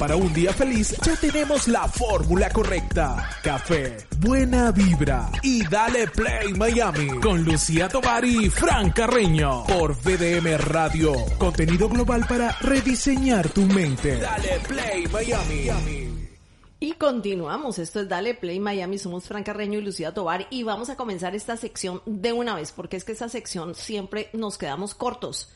Para un día feliz ya tenemos la fórmula correcta. Café, buena vibra y dale play Miami con Lucía Tovar y Fran Carreño por VDM Radio. Contenido global para rediseñar tu mente. Dale play Miami. Y continuamos, esto es Dale Play Miami, somos Fran Carreño y Lucía Tovar y vamos a comenzar esta sección de una vez, porque es que esta sección siempre nos quedamos cortos.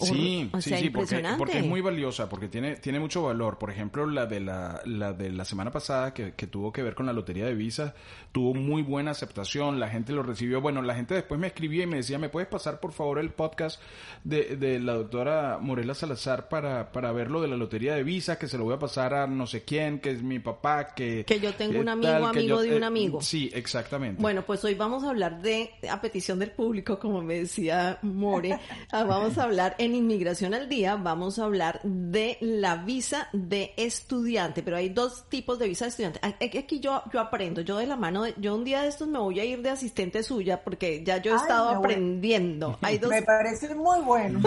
Sí, O sí, sea, sí, porque, es muy valiosa, porque tiene, tiene mucho valor. Por ejemplo, la de la, la de la semana pasada que, que tuvo que ver con la lotería de visas, tuvo muy buena aceptación, la gente lo recibió. Bueno, la gente después me escribía y me decía, ¿me puedes pasar por favor el podcast de, de la doctora Morela Salazar para, para ver lo de la lotería de visas, que se lo voy a pasar a no sé quién, que es mi papá, que... Que yo tengo un eh, amigo, tal, que amigo yo- de un eh, amigo. Sí, exactamente. Bueno, pues hoy vamos a hablar de, a petición del público, como me decía More, ah, vamos a hablar en Inmigración al Día, vamos a hablar de la visa de estudiante, pero hay dos tipos de visa de estudiante. Aquí yo, yo aprendo, yo de la mano, de, yo un día de estos me voy a ir de asistente suya porque ya yo he Ay, estado bueno. aprendiendo. Hay dos, Me parece muy bueno.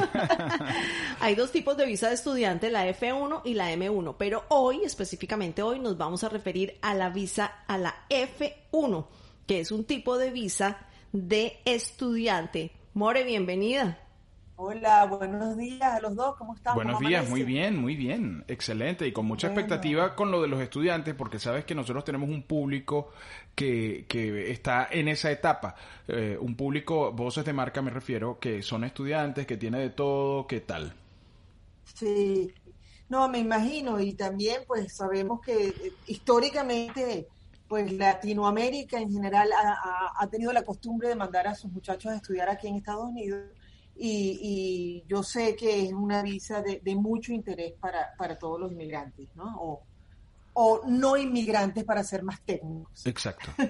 hay dos tipos de visa de estudiante, la F1 y la M1, pero hoy, específicamente hoy, nos vamos a referir a la visa, a la F1, que es un tipo de visa de estudiante. More, bienvenida. Hola, buenos días a los dos, ¿cómo están? Buenos ¿Cómo días, muy bien, muy bien, excelente y con mucha Bueno. expectativa con lo de los estudiantes porque sabes que nosotros tenemos un público que, que está en esa etapa, Eh, un público, voces de marca me refiero, que son estudiantes, que tiene de todo, ¿qué tal? Sí, no, me imagino y también pues sabemos que eh, históricamente pues Latinoamérica en general ha- ha tenido la costumbre de mandar a sus muchachos a estudiar aquí en Estados Unidos y, y yo sé que es una visa de, de mucho interés para, para todos los inmigrantes, ¿no? O, o no inmigrantes para ser más técnicos. Exacto.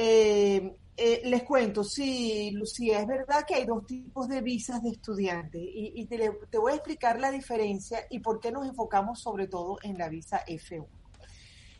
Eh, eh, les cuento, sí, Lucía, es verdad que hay dos tipos de visas de estudiantes y, y te voy a explicar la diferencia y por qué nos enfocamos sobre todo en la visa F1.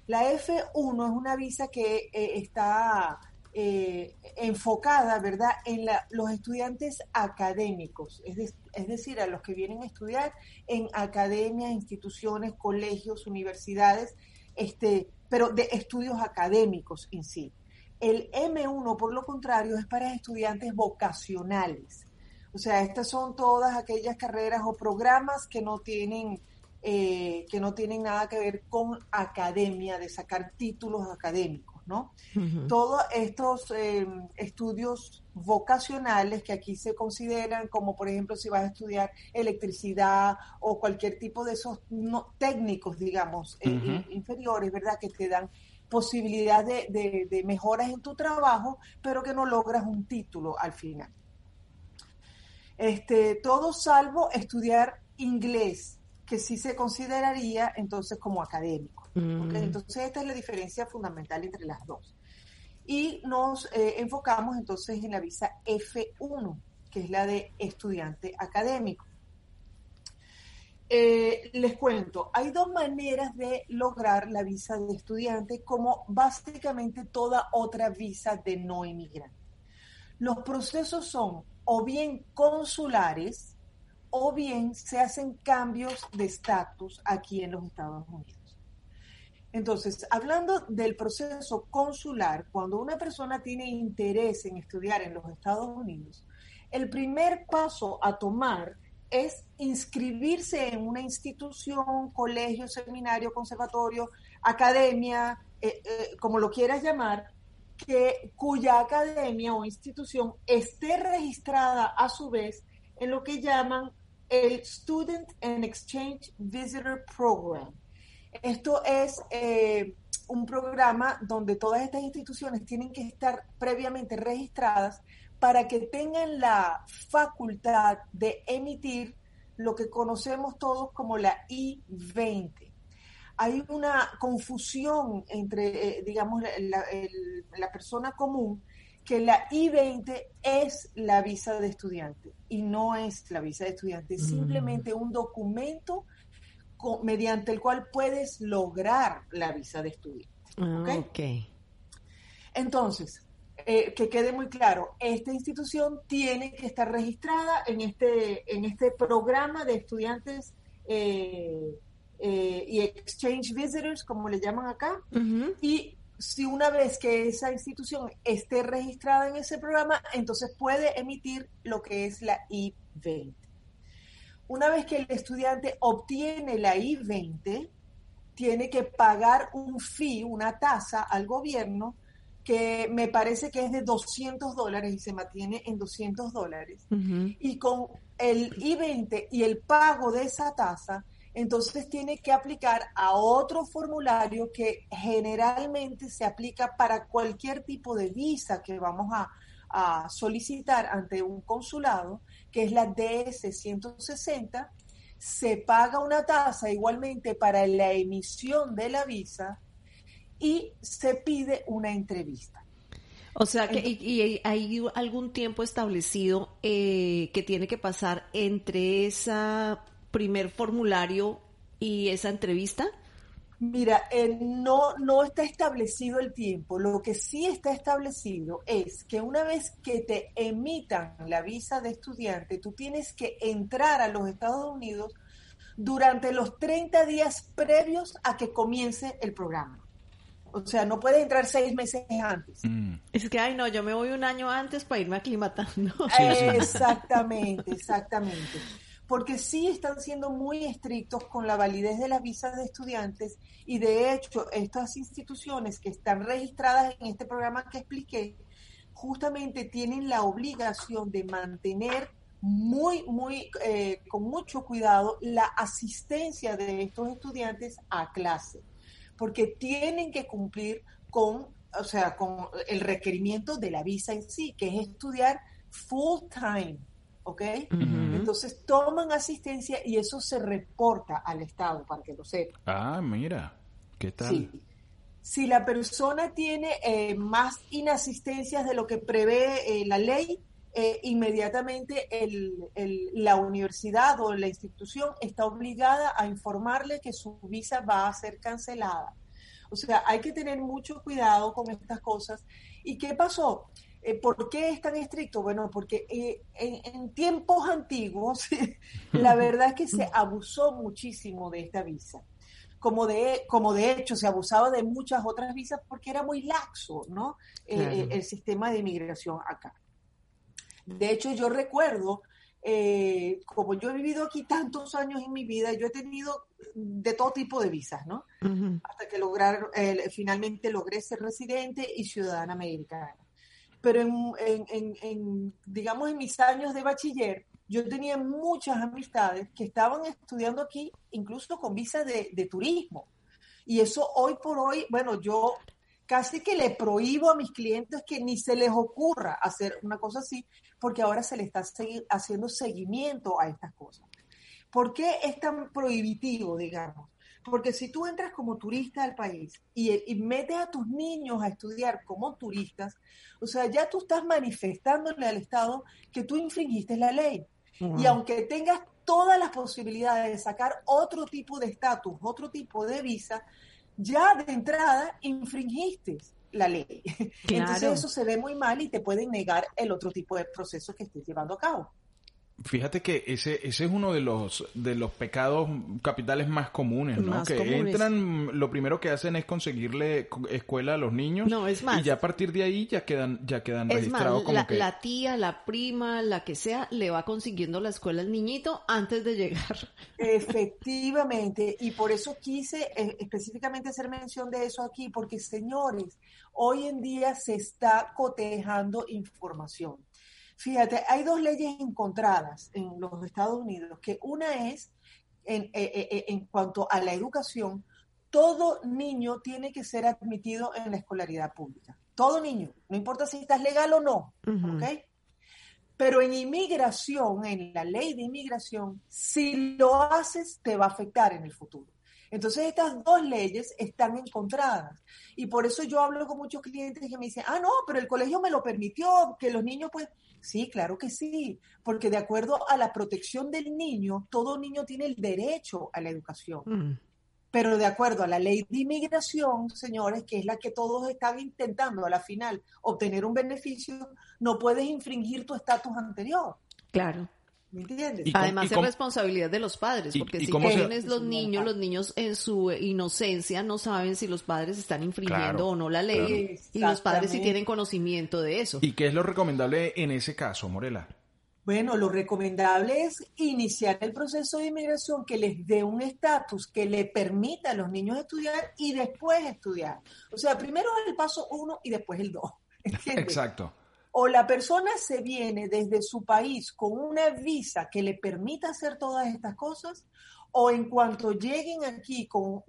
La F1 es una visa que eh, está eh, enfocada, ¿verdad?, en los estudiantes académicos, es decir, a los que vienen a estudiar en academias, instituciones, colegios, universidades, este, pero de estudios académicos en sí. El M1, por lo contrario, es para estudiantes vocacionales. O sea, estas son todas aquellas carreras o programas que no tienen, eh, que no tienen nada que ver con academia, de sacar títulos académicos, ¿no? Todos estos eh, estudios vocacionales que aquí se consideran como, por ejemplo, si vas a estudiar electricidad o cualquier tipo de esos no, técnicos, digamos, eh, inferiores, ¿verdad? Que te dan posibilidad de, de- de mejoras en tu trabajo, pero que no logras un título al final. Este, todo salvo estudiar inglés, que sí se consideraría entonces como académico. Mm. Entonces esta es la diferencia fundamental entre las dos. Y nos eh, enfocamos entonces en la visa F1, que es la de estudiante académico. Eh, les cuento, hay dos maneras de lograr la visa de estudiante como básicamente toda otra visa de no inmigrante. Los procesos son o bien consulares o bien se hacen cambios de estatus aquí en los Estados Unidos. Entonces, hablando del proceso consular, cuando una persona tiene interés en estudiar en los Estados Unidos, el primer paso a tomar es inscribirse en una institución, colegio, seminario, conservatorio, academia, eh, eh, como lo quieras llamar, que, cuya academia o institución esté registrada a su vez en lo que llaman el Student and Exchange Visitor Program. Esto es eh, un programa donde todas estas instituciones tienen que estar previamente registradas para que tengan la facultad de emitir lo que conocemos todos como la I-20. Hay una confusión entre, eh, digamos, la, persona común que la I-20 es la visa de estudiante y no es la visa de estudiante, es mm. simplemente un documento mediante el cual puedes lograr la visa de estudiante. Ah, ¿okay? Entonces, eh, que quede muy claro, esta institución tiene que estar registrada en este, en este programa de estudiantes eh, eh, y exchange visitors, como le llaman acá, y si una vez que esa institución esté registrada en ese programa, entonces puede emitir lo que es la I-20. Una vez que el estudiante obtiene la I-20, tiene que pagar un fee, una tasa al gobierno que me parece que es de 200 dólares y se mantiene en 200 dólares. Y con el I-20 y el pago de esa tasa, entonces tiene que aplicar a otro formulario que generalmente se aplica para cualquier tipo de visa que vamos a, a solicitar ante un consulado, que es la DS-160. Se paga una tasa igualmente para la emisión de la visa y se pide una entrevista. O sea, que y, hay algún tiempo establecido eh, que tiene que pasar entre ese primer formulario y esa entrevista. Mira, eh, no, no está establecido el tiempo. Lo que sí está establecido es que una vez que te emitan la visa de estudiante, tú tienes que entrar a los Estados Unidos durante los 30 días previos a que comience el programa. O sea, no puedes entrar seis meses antes. Mm. Es que, ay, no, yo me voy un año antes para irme aclimatando. Exactamente, exactamente. Porque sí están siendo muy estrictos con la validez de las visas de estudiantes y de hecho estas instituciones que están registradas en este programa que expliqué, justamente tienen la obligación de mantener muy, muy, eh, con mucho cuidado la asistencia de estos estudiantes a clase porque tienen que cumplir con, o sea, con el requerimiento de la visa en sí, que es estudiar full time, ¿ok? Entonces toman asistencia y eso se reporta al Estado para que lo sepa. Ah, mira, ¿qué tal? Sí. Si la persona tiene eh, más inasistencias de lo que prevé eh, la ley, eh, inmediatamente el, la universidad o la institución está obligada a informarle que su visa va a ser cancelada. O sea, hay que tener mucho cuidado con estas cosas. ¿Y qué pasó? Eh, ¿Por qué es tan estricto? Bueno, porque eh, en, tiempos antiguos, la verdad es que se abusó muchísimo de esta visa. Como de, como de hecho se abusaba de muchas otras visas porque era muy laxo, ¿no? el sistema de inmigración acá. De hecho, yo recuerdo, eh, como yo he vivido aquí tantos años en mi vida, yo he tenido de todo tipo de visas, ¿no? Hasta que lograr, eh, finalmente logré ser residente y ciudadana americana. Pero en, digamos, en mis años de bachiller, yo tenía muchas amistades que estaban estudiando aquí, incluso con visa de, de turismo. Y eso hoy por hoy, bueno, yo casi que le prohíbo a mis clientes que ni se les ocurra hacer una cosa así, porque ahora se le está haciendo seguimiento a estas cosas. ¿Por qué es tan prohibitivo, digamos? Porque si tú entras como turista al país y, metes a tus niños a estudiar como turistas, o sea, ya tú estás manifestándole al Estado que tú infringiste la ley. Y aunque tengas todas las posibilidades de sacar otro tipo de estatus, otro tipo de visa, ya de entrada infringiste la ley. Entonces eso se ve muy mal y te pueden negar el otro tipo de proceso que estés llevando a cabo. Fíjate que ese, ese es uno de los, de los pecados capitales más comunes, ¿no? que entran, lo primero que hacen es conseguirle escuela a los niños. No, es más. Y ya a partir de ahí ya quedan, ya quedan registrados como la, que... la tía, la prima, la que sea, le va consiguiendo la escuela al niñito antes de llegar. Efectivamente, y por eso quise eh, específicamente hacer mención de eso aquí, porque señores, hoy en día se está cotejando información. Fíjate, hay dos leyes encontradas en los Estados Unidos, que una es en, eh, eh, eh, en cuanto a la educación, todo niño tiene que ser admitido en la escolaridad pública. Todo niño, no importa si estás legal o no, ¿ok? Pero en inmigración, en la ley de inmigración, si lo haces, te va a afectar en el futuro. Entonces estas dos leyes están encontradas. Y por eso yo hablo con muchos clientes que me dicen, ah, no, pero el colegio me lo permitió, que los niños pues... Sí, claro que sí, porque de acuerdo a la protección del niño, todo niño tiene el derecho a la educación. Mm. Pero de acuerdo a la ley de inmigración, señores, que es la que todos están intentando a la final obtener un beneficio, no puedes infringir tu estatus anterior. Claro. ¿Me entiendes? Además es responsabilidad de los padres, porque si tienes los niños, los niños en su inocencia no saben si los padres están infringiendo o no la ley y los padres sí tienen conocimiento de eso. ¿Y qué es lo recomendable en ese caso, Morela? Bueno, lo recomendable es iniciar el proceso de inmigración que les dé un estatus que le permita a los niños estudiar y después estudiar. O sea, primero el paso uno y después el dos. Exacto o la persona se viene desde su país con una visa que le permita hacer todas estas cosas, o en cuanto lleguen aquí con,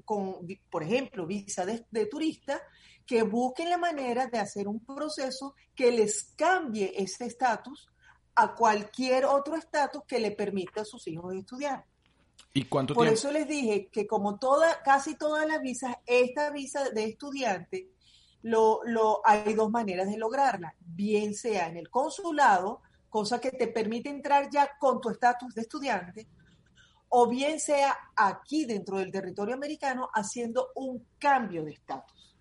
por ejemplo, visa de, turista, que busquen la manera de hacer un proceso que les cambie ese estatus a cualquier otro estatus que le permita a sus hijos estudiar. ¿Y cuánto Por eso les dije que como toda, casi todas las visas, esta visa de estudiante lo, lo, hay dos maneras de lograrla, bien sea en el consulado, cosa que te permite entrar ya con tu estatus de estudiante, o bien sea aquí dentro del territorio americano haciendo un cambio de estatus.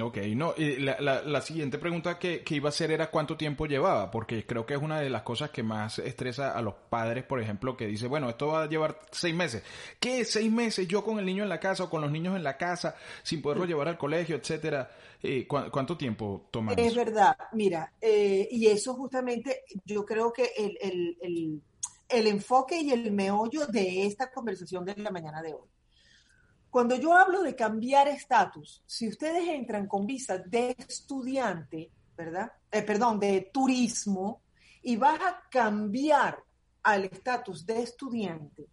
Ok, no, la, la, siguiente pregunta que, iba a hacer era cuánto tiempo llevaba, porque creo que es una de las cosas que más estresa a los padres, por ejemplo, que dice, bueno, esto va a llevar seis meses. ¿Qué? ¿Seis meses yo con el niño en la casa o con los niños en la casa sin poderlo llevar al colegio, etcétera? Eh, ¿Cuánto tiempo toma? Es verdad, mira, eh, y eso justamente yo creo que el, el, el, el enfoque y el meollo de esta conversación de la mañana de hoy cuando yo hablo de cambiar estatus, si ustedes entran con visa de estudiante, ¿verdad? Eh, perdón, de turismo, y vas a cambiar al estatus de estudiante,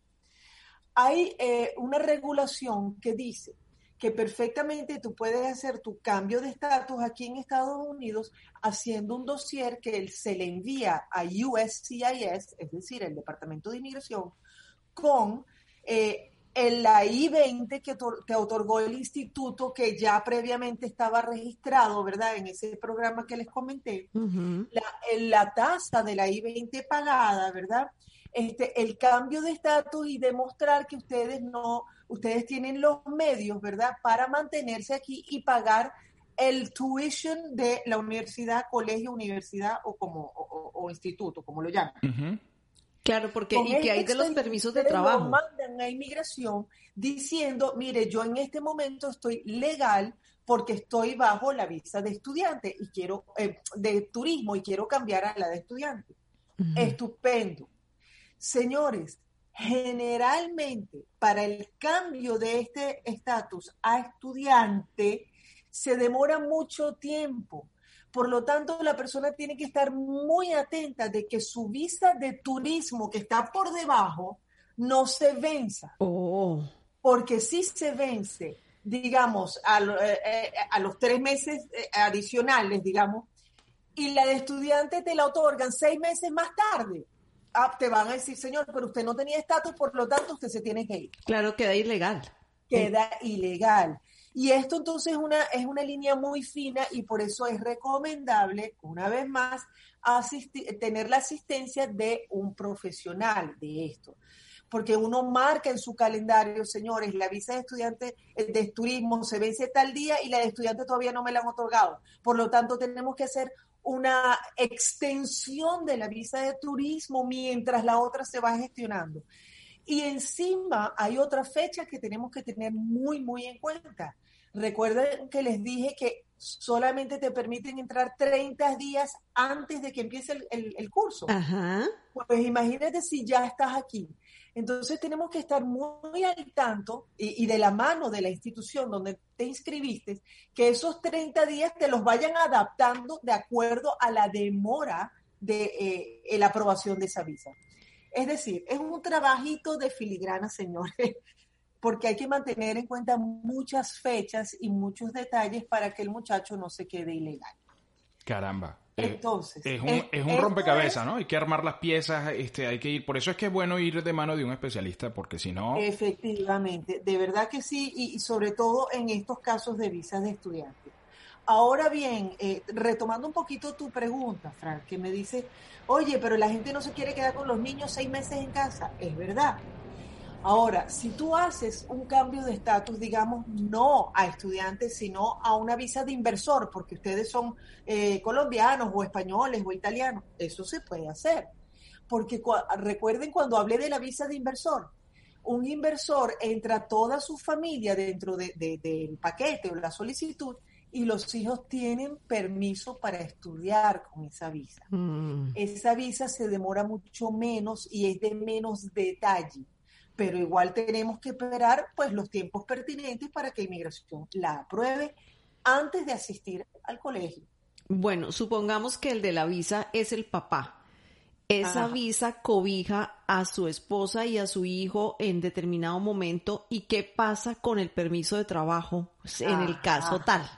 hay eh, una regulación que dice que perfectamente tú puedes hacer tu cambio de estatus aquí en Estados Unidos haciendo un dossier que se le envía a USCIS, es decir, el Departamento de Inmigración, con eh, el, la I-20 que te otorgó el instituto que ya previamente estaba registrado, ¿verdad? En ese programa que les comenté, la, la, tasa de la I-20 pagada, ¿verdad? Este, el cambio de estatus y demostrar que ustedes no, ustedes tienen los medios, ¿verdad? Para mantenerse aquí y pagar el tuition de la universidad, colegio, universidad o como o, instituto, como lo llaman. Claro, porque y que hay de los permisos de trabajo. mandan a inmigración diciendo, mire, yo en este momento estoy legal porque estoy bajo la visa de estudiante y quiero eh, de turismo y quiero cambiar a la de estudiante. Estupendo. Señores, generalmente para el cambio de este estatus a estudiante se demora mucho tiempo por lo tanto, la persona tiene que estar muy atenta de que su visa de turismo que está por debajo no se venza. Oh. Porque si se vence, digamos, a, eh, eh, los tres meses eh, adicionales, digamos, y la de estudiante te la otorgan seis meses más tarde. Ah, te van a decir, señor, pero usted no tenía estatus, por lo tanto usted se tiene que ir. Claro, queda ilegal. Queda ilegal. Y esto entonces una, es una línea muy fina y por eso es recomendable, una vez más, tener la asistencia de un profesional de esto. Porque uno marca en su calendario, señores, la visa de estudiante eh, de turismo se vence tal día y la de estudiante todavía no me la han otorgado. Por lo tanto, tenemos que hacer una extensión de la visa de turismo mientras la otra se va gestionando. Y encima hay otra fecha que tenemos que tener muy, muy en cuenta. Recuerden que les dije que solamente te permiten entrar 30 días antes de que empiece el, curso. Pues imagínate si ya estás aquí. Entonces tenemos que estar muy al tanto y, de la mano de la institución donde te inscribiste, que esos 30 días te los vayan adaptando de acuerdo a la demora de eh, la aprobación de esa visa. Es decir, es un trabajito de filigrana, señores, porque hay que mantener en cuenta muchas fechas y muchos detalles para que el muchacho no se quede ilegal. Caramba. Entonces, es un, es un rompecabezas, ¿no? Hay que armar las piezas, este, hay que ir, por eso es que es bueno ir de mano de un especialista, porque si no... Efectivamente, de verdad que sí, y, sobre todo en estos casos de visas de estudiantes. Ahora bien, eh, retomando un poquito tu pregunta, Frank, que me dice, oye, pero la gente no se quiere quedar con los niños seis meses en casa. Es verdad, Ahora, si tú haces un cambio de estatus, digamos, no a estudiantes, sino a una visa de inversor, porque ustedes son eh, colombianos o españoles o italianos, eso se puede hacer. Porque recuerden cuando hablé de la visa de inversor, un inversor entra toda su familia dentro del paquete o la solicitud y los hijos tienen permiso para estudiar con esa visa. Mm. Esa visa se demora mucho menos y es de menos detalle pero igual tenemos que esperar pues los tiempos pertinentes para que inmigración la apruebe antes de asistir al colegio. Bueno, supongamos que el de la visa es el papá. Esa visa cobija a su esposa y a su hijo en determinado momento. ¿Y qué pasa con el permiso de trabajo pues, en el caso tal?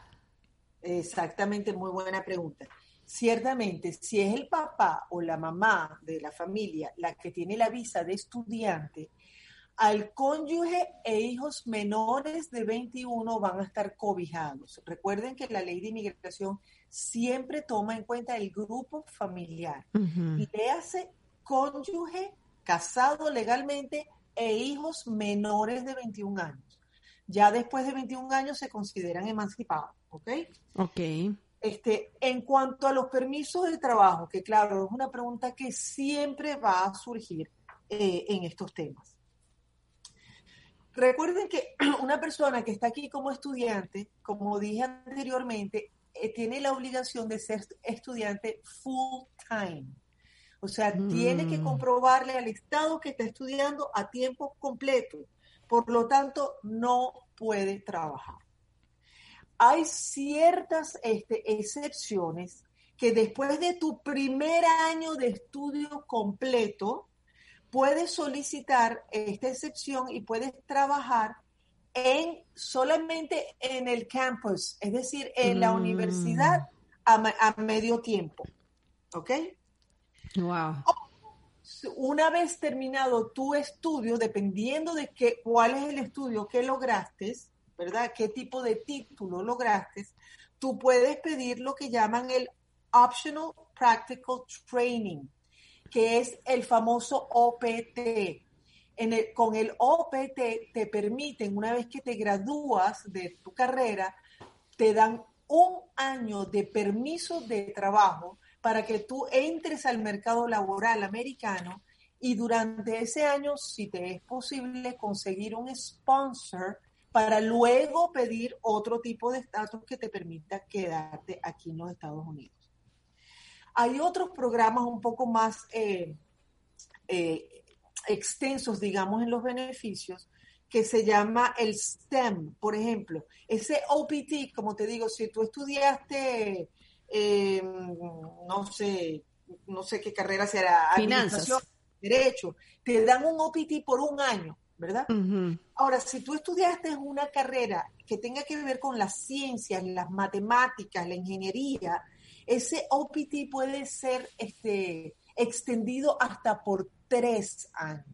Exactamente, muy buena pregunta. Ciertamente, si es el papá o la mamá de la familia la que tiene la visa de estudiante, al cónyuge e hijos menores de 21 van a estar cobijados. Recuerden que la ley de inmigración siempre toma en cuenta el grupo familiar. Y le hace cónyuge casado legalmente e hijos menores de 21 años. Ya después de 21 años se consideran emancipados, ¿ok? Ok. Este, en cuanto a los permisos de trabajo, que claro, es una pregunta que siempre va a surgir eh, en estos temas. Recuerden que una persona que está aquí como estudiante, como dije anteriormente, eh, tiene la obligación de ser estudiante full time. O sea, tiene que mm. comprobarle al Estado que está estudiando a tiempo completo. Por lo tanto, no puede trabajar. Hay ciertas este, excepciones que después de tu primer año de estudio completo, puedes solicitar esta excepción y puedes trabajar en solamente en el campus, es decir, en la mm. universidad a, medio tiempo. ¿Ok? Wow. Una vez terminado tu estudio, dependiendo de qué, cuál es el estudio que lograste, ¿verdad? ¿Qué tipo de título lograste? Tú puedes pedir lo que llaman el Optional Practical Training que es el famoso OPT. Con el OPT te permiten, una vez que te gradúas de tu carrera, te dan un año de permiso de trabajo para que tú entres al mercado laboral americano y durante ese año, si te es posible, conseguir un sponsor para luego pedir otro tipo de estatus que te permita quedarte aquí en los Estados Unidos. Hay otros programas un poco más eh, eh, extensos, digamos, en los beneficios, que se llama el STEM, por ejemplo. Ese OPT, como te digo, si tú estudiaste, em, no sé, no sé qué carrera será, finanzas, derecho, te dan un OPT por un año, ¿verdad? Ahora, si tú estudiaste una carrera que tenga que ver con las ciencias, las matemáticas, la ingeniería, ese OPT puede ser este, extendido hasta por tres años.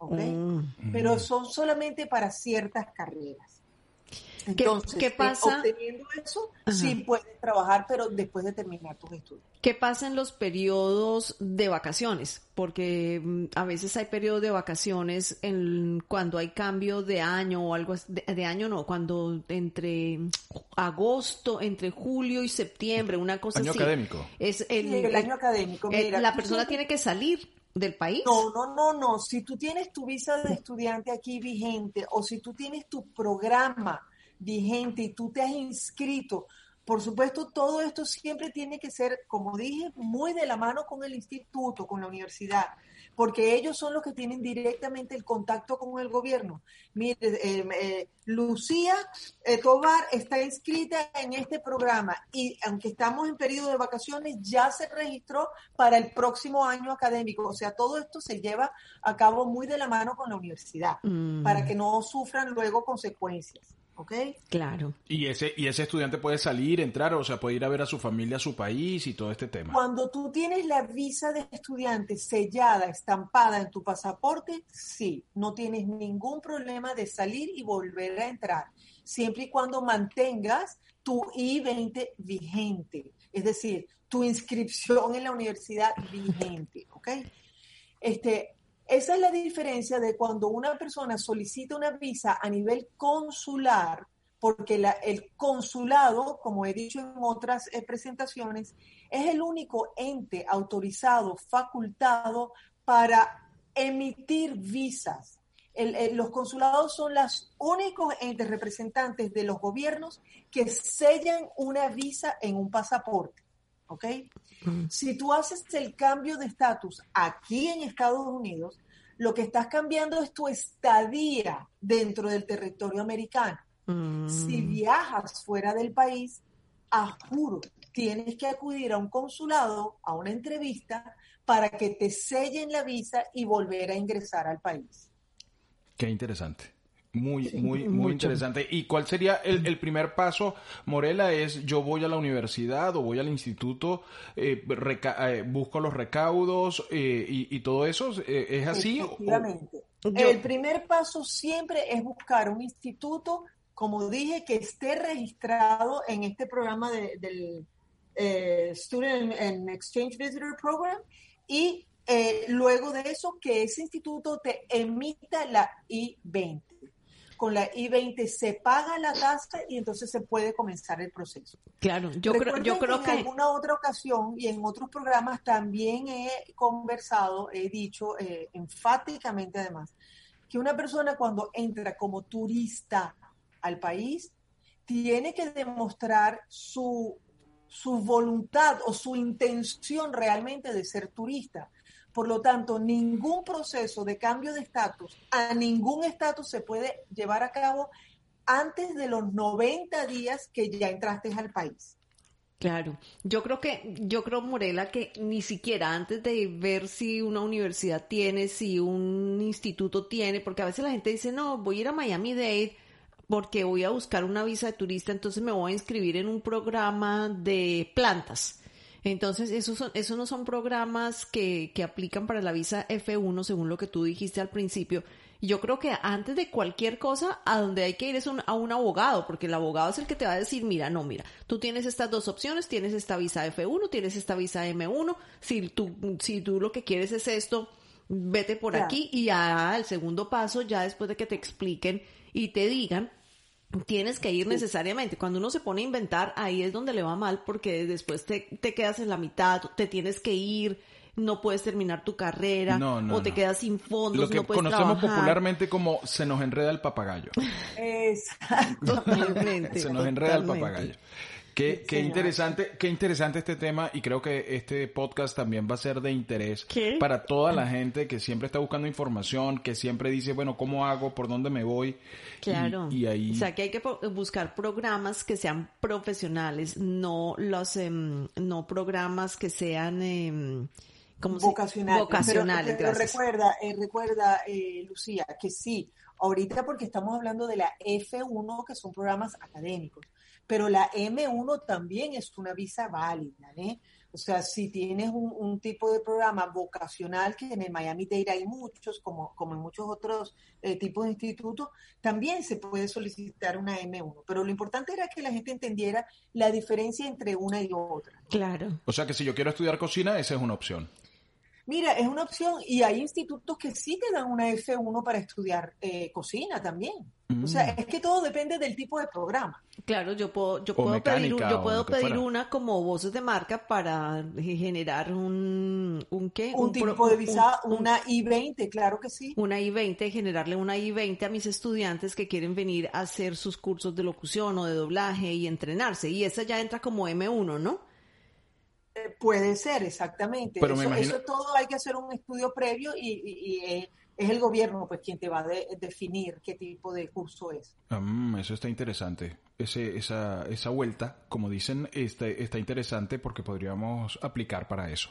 Mm. Pero son solamente para ciertas carreras. Entonces, ¿Qué, pasa? Obteniendo eso, sí puedes trabajar, pero después de terminar tus estudios. ¿Qué pasa en los periodos de vacaciones? Porque mm, a veces hay periodos de vacaciones en, cuando hay cambio de año o algo de, año no, cuando entre agosto, entre julio y septiembre, una cosa año académico. Es el, año académico. la persona tiene que salir del país. No, no, no, no. Si tú tienes tu visa de estudiante aquí vigente o si tú tienes tu programa vigente y tú te has inscrito, por supuesto, todo esto siempre tiene que ser, como dije, muy de la mano con el instituto, con la universidad, porque ellos son los que tienen directamente el contacto con el gobierno. Mire, eh, eh, Lucía Tobar está inscrita en este programa y aunque estamos en periodo de vacaciones, ya se registró para el próximo año académico. O sea, todo esto se lleva a cabo muy de la mano con la universidad, mm. para que no sufran luego consecuencias. ¿Ok? Claro. Y ese, y ese estudiante puede salir, entrar, o sea, puede ir a ver a su familia, a su país y todo este tema. Cuando tú tienes la visa de estudiante sellada, estampada en tu pasaporte, sí, no tienes ningún problema de salir y volver a entrar, siempre y cuando mantengas tu I-20 vigente, es decir, tu inscripción en la universidad vigente, ¿ok? Este, esa es la diferencia de cuando una persona solicita una visa a nivel consular, porque la, el consulado, como he dicho en otras eh, presentaciones, es el único ente autorizado, facultado para emitir visas. El, el, los consulados son los únicos entes representantes de los gobiernos que sellan una visa en un pasaporte. ¿Ok? Mm. Si tú haces el cambio de estatus aquí en Estados Unidos, lo que estás cambiando es tu estadía dentro del territorio americano. Mm. Si viajas fuera del país, a juro, tienes que acudir a un consulado, a una entrevista, para que te sellen la visa y volver a ingresar al país. Qué interesante. Muy, muy, muy interesante. ¿Y cuál sería el, el, primer paso, Morela? Es yo voy a la universidad o voy al instituto, eh, eh, busco los recaudos eh, y, y, todo eso. Eh, ¿Es así? Efectivamente. El primer paso siempre es buscar un instituto, como dije, que esté registrado en este programa de, del Student and Exchange Visitor Program y luego de eso que ese instituto te emita la I-20 con la I-20 se paga la tasa y entonces se puede comenzar el proceso. Claro, yo creo, yo creo que, en alguna otra ocasión y en otros programas también he conversado, he dicho eh, enfáticamente además, que una persona cuando entra como turista al país tiene que demostrar su, su voluntad o su intención realmente de ser turista. Por lo tanto, ningún proceso de cambio de estatus a ningún estatus se puede llevar a cabo antes de los 90 días que ya entraste al país. Claro, yo creo que, yo creo, Morela, que ni siquiera antes de ver si una universidad tiene, si un instituto tiene, porque a veces la gente dice, no, voy a ir a Miami Dade porque voy a buscar una visa de turista, entonces me voy a inscribir en un programa de plantas. Entonces, esos, son, esos no son programas que, que aplican para la visa F1, según lo que tú dijiste al principio. Yo creo que antes de cualquier cosa, a donde hay que ir es un, a un abogado, porque el abogado es el que te va a decir, mira, no, mira, tú tienes estas dos opciones, tienes esta visa F1, tienes esta visa M1, si tú, si tú lo que quieres es esto, vete por claro. aquí y ya el segundo paso, ya después de que te expliquen y te digan, tienes que ir necesariamente. Cuando uno se pone a inventar, ahí es donde le va mal porque después te, te quedas en la mitad, te tienes que ir, no puedes terminar tu carrera no, no, o te no. quedas sin fondos. Lo que no puedes conocemos trabajar. popularmente como se nos enreda el papagayo. Exacto. Totalmente. se nos enreda el papagayo. Qué, qué interesante, qué interesante este tema y creo que este podcast también va a ser de interés ¿Qué? para toda la gente que siempre está buscando información, que siempre dice, bueno, ¿cómo hago? ¿Por dónde me voy? Claro. Y, y ahí... O sea, que hay que buscar programas que sean profesionales, no los, em, no programas que sean, em, ¿cómo se- vocacionales. Vocacionales, pero, recuerda, eh, recuerda eh, Lucía, que sí, ahorita porque estamos hablando de la F1, que son programas académicos, pero la M1 también es una visa válida, ¿eh? O sea, si tienes un, un tipo de programa vocacional, que en el Miami Dade hay muchos, como, como en muchos otros eh, tipos de institutos, también se puede solicitar una M1. Pero lo importante era que la gente entendiera la diferencia entre una y otra. Claro. O sea que si yo quiero estudiar cocina, esa es una opción. Mira, es una opción y hay institutos que sí te dan una F1 para estudiar eh, cocina también. O sea, es que todo depende del tipo de programa. Claro, yo puedo, yo O puedo pedir, yo puedo pedir una como voces de marca para generar un, un qué, Un, tipo de visa, un- un- una I-20, claro que sí. una I-20, generarle una I-20 a mis estudiantes que quieren venir a hacer sus cursos de locución o de doblaje y entrenarse. Y esa ya entra como M1, ¿no? Eh, puede ser, exactamente. Pero eso, imagino- eso todo hay que hacer un estudio previo y, y- y, eh, es el gobierno pues quien te va a de- definir qué tipo de curso es. Mm, eso está interesante. Ese, esa, esa vuelta, como dicen, está, está interesante porque podríamos aplicar para eso.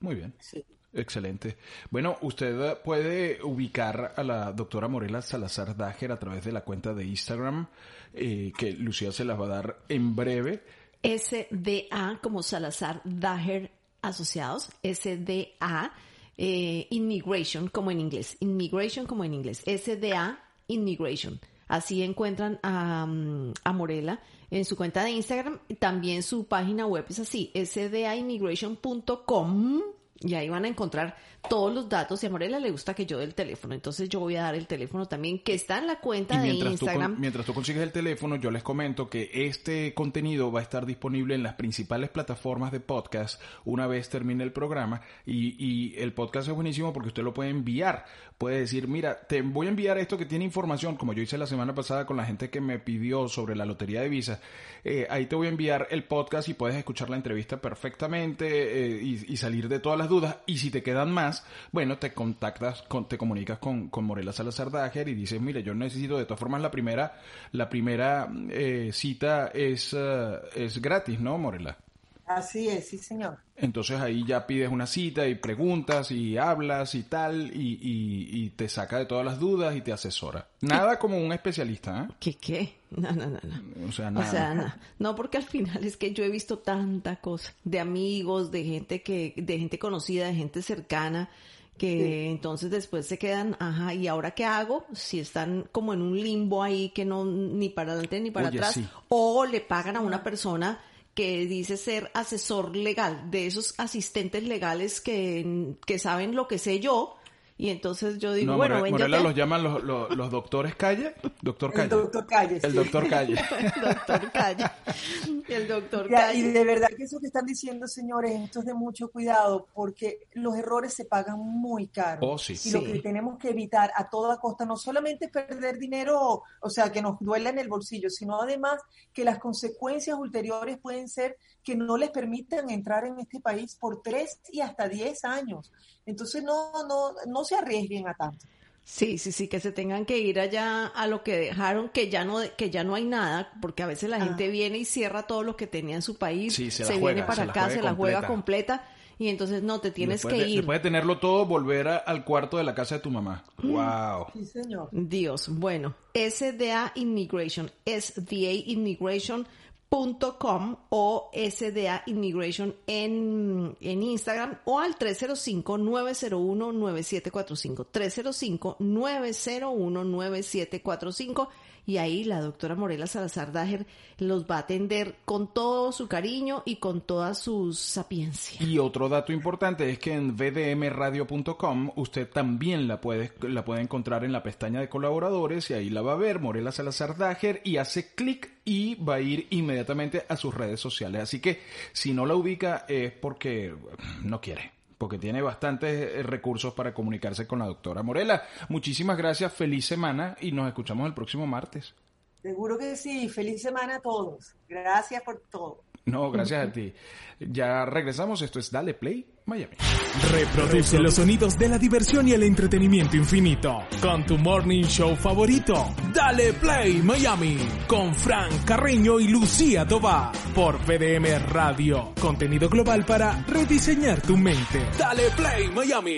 Muy bien. Sí. Excelente. Bueno, usted puede ubicar a la doctora Morela Salazar Dager a través de la cuenta de Instagram, eh, que Lucía se las va a dar en breve. SDA como Salazar Dager Asociados, SDA eh, Immigration como en inglés, Immigration como en inglés, SDA Immigration. Así encuentran a, mm, a Morela en su cuenta de Instagram. También su página web es así, sdaimmigration.com y ahí van a encontrar todos los datos. Y a Morela le gusta que yo dé el teléfono. Entonces yo voy a dar el teléfono también, que está en la cuenta de Instagram. Tú, mientras tú consigues el teléfono, yo les comento que este contenido va a estar disponible en las principales plataformas de podcast una vez termine el programa. Y, y el podcast es buenísimo porque usted lo puede enviar. Puede decir, mira, te voy a enviar esto que tiene información, como yo hice la semana pasada con la gente que me pidió sobre la lotería de visas. Eh, ahí te voy a enviar el podcast y puedes escuchar la entrevista perfectamente eh, y, y salir de todas las dudas. Y si te quedan más, bueno, te contactas, con, te comunicas con, con Morela Salazar Dager y dices, mire, yo necesito, de todas formas, la primera, la primera eh, cita es, uh, es gratis, ¿no, Morela? Así es, sí, señor. Entonces ahí ya pides una cita y preguntas y hablas y tal y, y, y te saca de todas las dudas y te asesora. Nada como un especialista, ¿eh? ¿Qué qué? No, no, no, no. O sea, nada. O sea, no. no, porque al final es que yo he visto tanta cosa de amigos, de gente que, de gente conocida, de gente cercana, que sí. entonces después se quedan, ajá, ¿y ahora qué hago? Si están como en un limbo ahí que no ni para adelante ni para Oye, atrás, sí. o le pagan a una persona que dice ser asesor legal, de esos asistentes legales que, que saben lo que sé yo, y entonces yo digo, No, bueno, More- Morela los llaman los, los, los doctores Calle. Doctor Calle. El doctor Calle. El sí. doctor Calle. el doctor Calle. El doctor Ya, y Calle. de verdad que eso que están diciendo, señores, esto es de mucho cuidado porque los errores se pagan muy caro. Oh, sí. Y lo que tenemos que evitar a toda costa no solamente es perder dinero, o sea, que nos duela en el bolsillo, sino además que las consecuencias ulteriores pueden ser que no les permitan entrar en este país por tres y hasta diez años. Entonces no, no, no se arriesguen a tanto. Sí, sí, sí, que se tengan que ir allá a lo que dejaron, que ya no, que ya no hay nada, porque a veces la Ah. gente viene y cierra todo lo que tenía en su país, Sí, se se, la viene juega, para se la acá, juega se la juega completa. y entonces no, te tienes después que de, ir. después de tenerlo todo, volver a- al cuarto de la casa de tu mamá. Mm. Wow. Sí, señor. Dios, bueno, SDA Immigration, SDAimmigration.com o SDA Immigration en, en Instagram o al 305-901-9745. 305-901-9745 y ahí la doctora Morela Salazar Dager los va a atender con todo su cariño y con toda su sapiencia. Y otro dato importante es que en vdmradio.com usted también la puede, la puede encontrar en la pestaña de colaboradores y ahí la va a ver, Morela Salazar Dager, y hace clic y va a ir inmediatamente a sus redes sociales. Así que si no la ubica es porque no quiere. Porque tiene bastantes eh, recursos para comunicarse con la doctora Morela. Muchísimas gracias, feliz semana y nos escuchamos el próximo martes. Seguro que sí. Feliz semana a todos. Gracias por todo. No, gracias a ti. Ya regresamos, esto es Dale Play Miami. Reproduce los sonidos de la diversión y el entretenimiento infinito con tu morning show favorito. Dale Play Miami con Frank Carreño y Lucía Tobar por PDM Radio. Contenido global para rediseñar tu mente. Dale Play Miami.